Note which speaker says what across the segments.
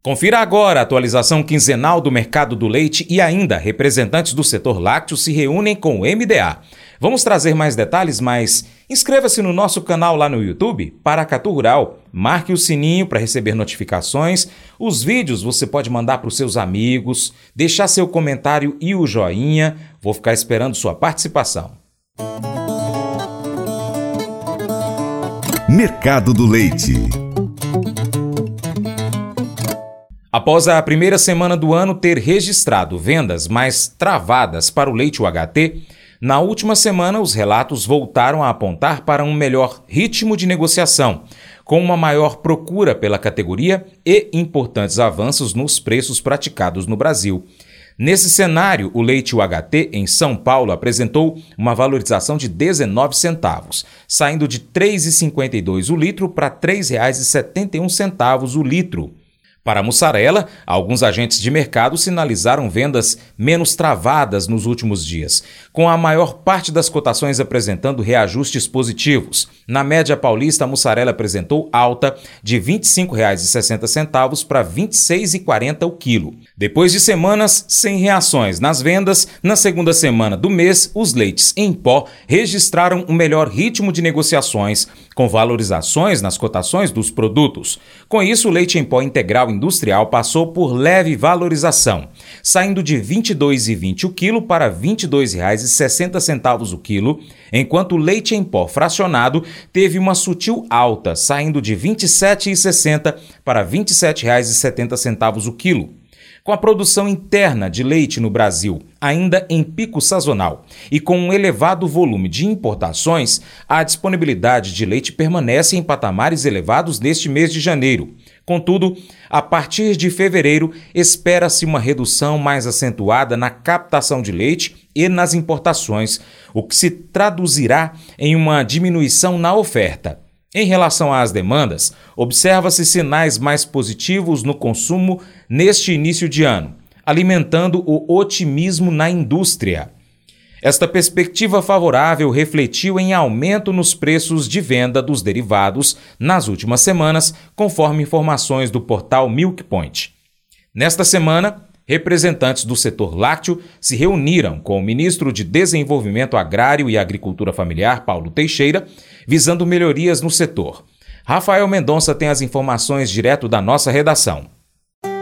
Speaker 1: Confira agora a atualização quinzenal do mercado do leite e ainda representantes do setor lácteo se reúnem com o MDA. Vamos trazer mais detalhes, mas inscreva-se no nosso canal lá no YouTube, Paracatu Rural. Marque o sininho para receber notificações. Os vídeos você pode mandar para os seus amigos, deixar seu comentário e o joinha. Vou ficar esperando sua participação.
Speaker 2: Mercado do Leite.
Speaker 1: Após a primeira semana do ano ter registrado vendas mais travadas para o leite UHT, na última semana os relatos voltaram a apontar para um melhor ritmo de negociação, com uma maior procura pela categoria e importantes avanços nos preços praticados no Brasil. Nesse cenário, o leite UHT em São Paulo apresentou uma valorização de 19 centavos, saindo de R$ 3,52 o litro para R$ 3,71 o litro. Para a mussarela, alguns agentes de mercado sinalizaram vendas menos travadas nos últimos dias, com a maior parte das cotações apresentando reajustes positivos. Na média paulista, a mussarela apresentou alta de R$ 25,60 para R$ 26,40 o quilo. Depois de semanas sem reações nas vendas, na segunda semana do mês, os leites em pó registraram um melhor ritmo de negociações, com valorizações nas cotações dos produtos. Com isso, o leite em pó integral industrial passou por leve valorização, saindo de R$ 22,20 o quilo para R$ 22,60 o quilo, enquanto o leite em pó fracionado teve uma sutil alta, saindo de R$ 27,60 para R$ 27,70 o quilo. Com a produção interna de leite no Brasil ainda em pico sazonal e com um elevado volume de importações, a disponibilidade de leite permanece em patamares elevados neste mês de janeiro. Contudo, a partir de fevereiro, espera-se uma redução mais acentuada na captação de leite e nas importações, o que se traduzirá em uma diminuição na oferta. Em relação às demandas, observa-se sinais mais positivos no consumo neste início de ano, alimentando o otimismo na indústria. Esta perspectiva favorável refletiu em aumento nos preços de venda dos derivados nas últimas semanas, conforme informações do portal Milk Point. Nesta semana, representantes do setor lácteo se reuniram com o ministro de Desenvolvimento Agrário e Agricultura Familiar, Paulo Teixeira, visando melhorias no setor. Rafael Mendonça tem as informações direto da nossa redação.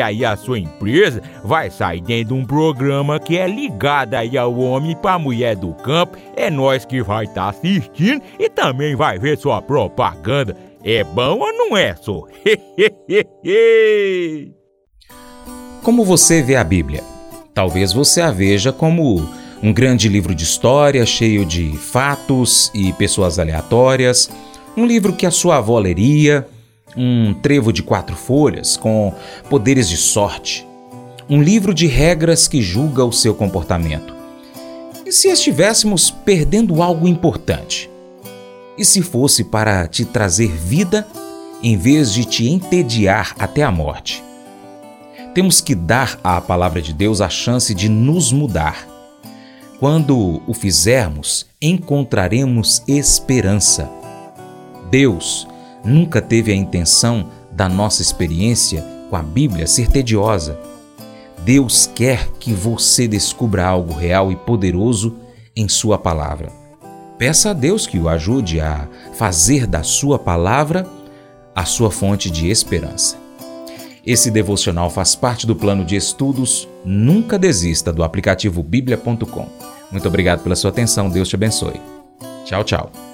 Speaker 3: aí a sua empresa vai sair dentro de um programa que é ligado aí ao homem para mulher do campo. É nós que vai estar tá assistindo e também vai ver sua propaganda. É bom ou não é, só?
Speaker 1: Como você vê a Bíblia? Talvez você a veja como um grande livro de história cheio de fatos e pessoas aleatórias, um livro que a sua avó leria, um trevo de quatro folhas com poderes de sorte, um livro de regras que julga o seu comportamento. E se estivéssemos perdendo algo importante? E se fosse para te trazer vida em vez de te entediar até a morte? Temos que dar à palavra de Deus a chance de nos mudar. Quando o fizermos, encontraremos esperança. Deus nunca teve a intenção da nossa experiência com a Bíblia ser tediosa. Deus quer que você descubra algo real e poderoso em Sua palavra. Peça a Deus que o ajude a fazer da Sua palavra a sua fonte de esperança. Esse devocional faz parte do plano de estudos Nunca Desista do aplicativo bíblia.com. Muito obrigado pela sua atenção, Deus te abençoe. Tchau, tchau.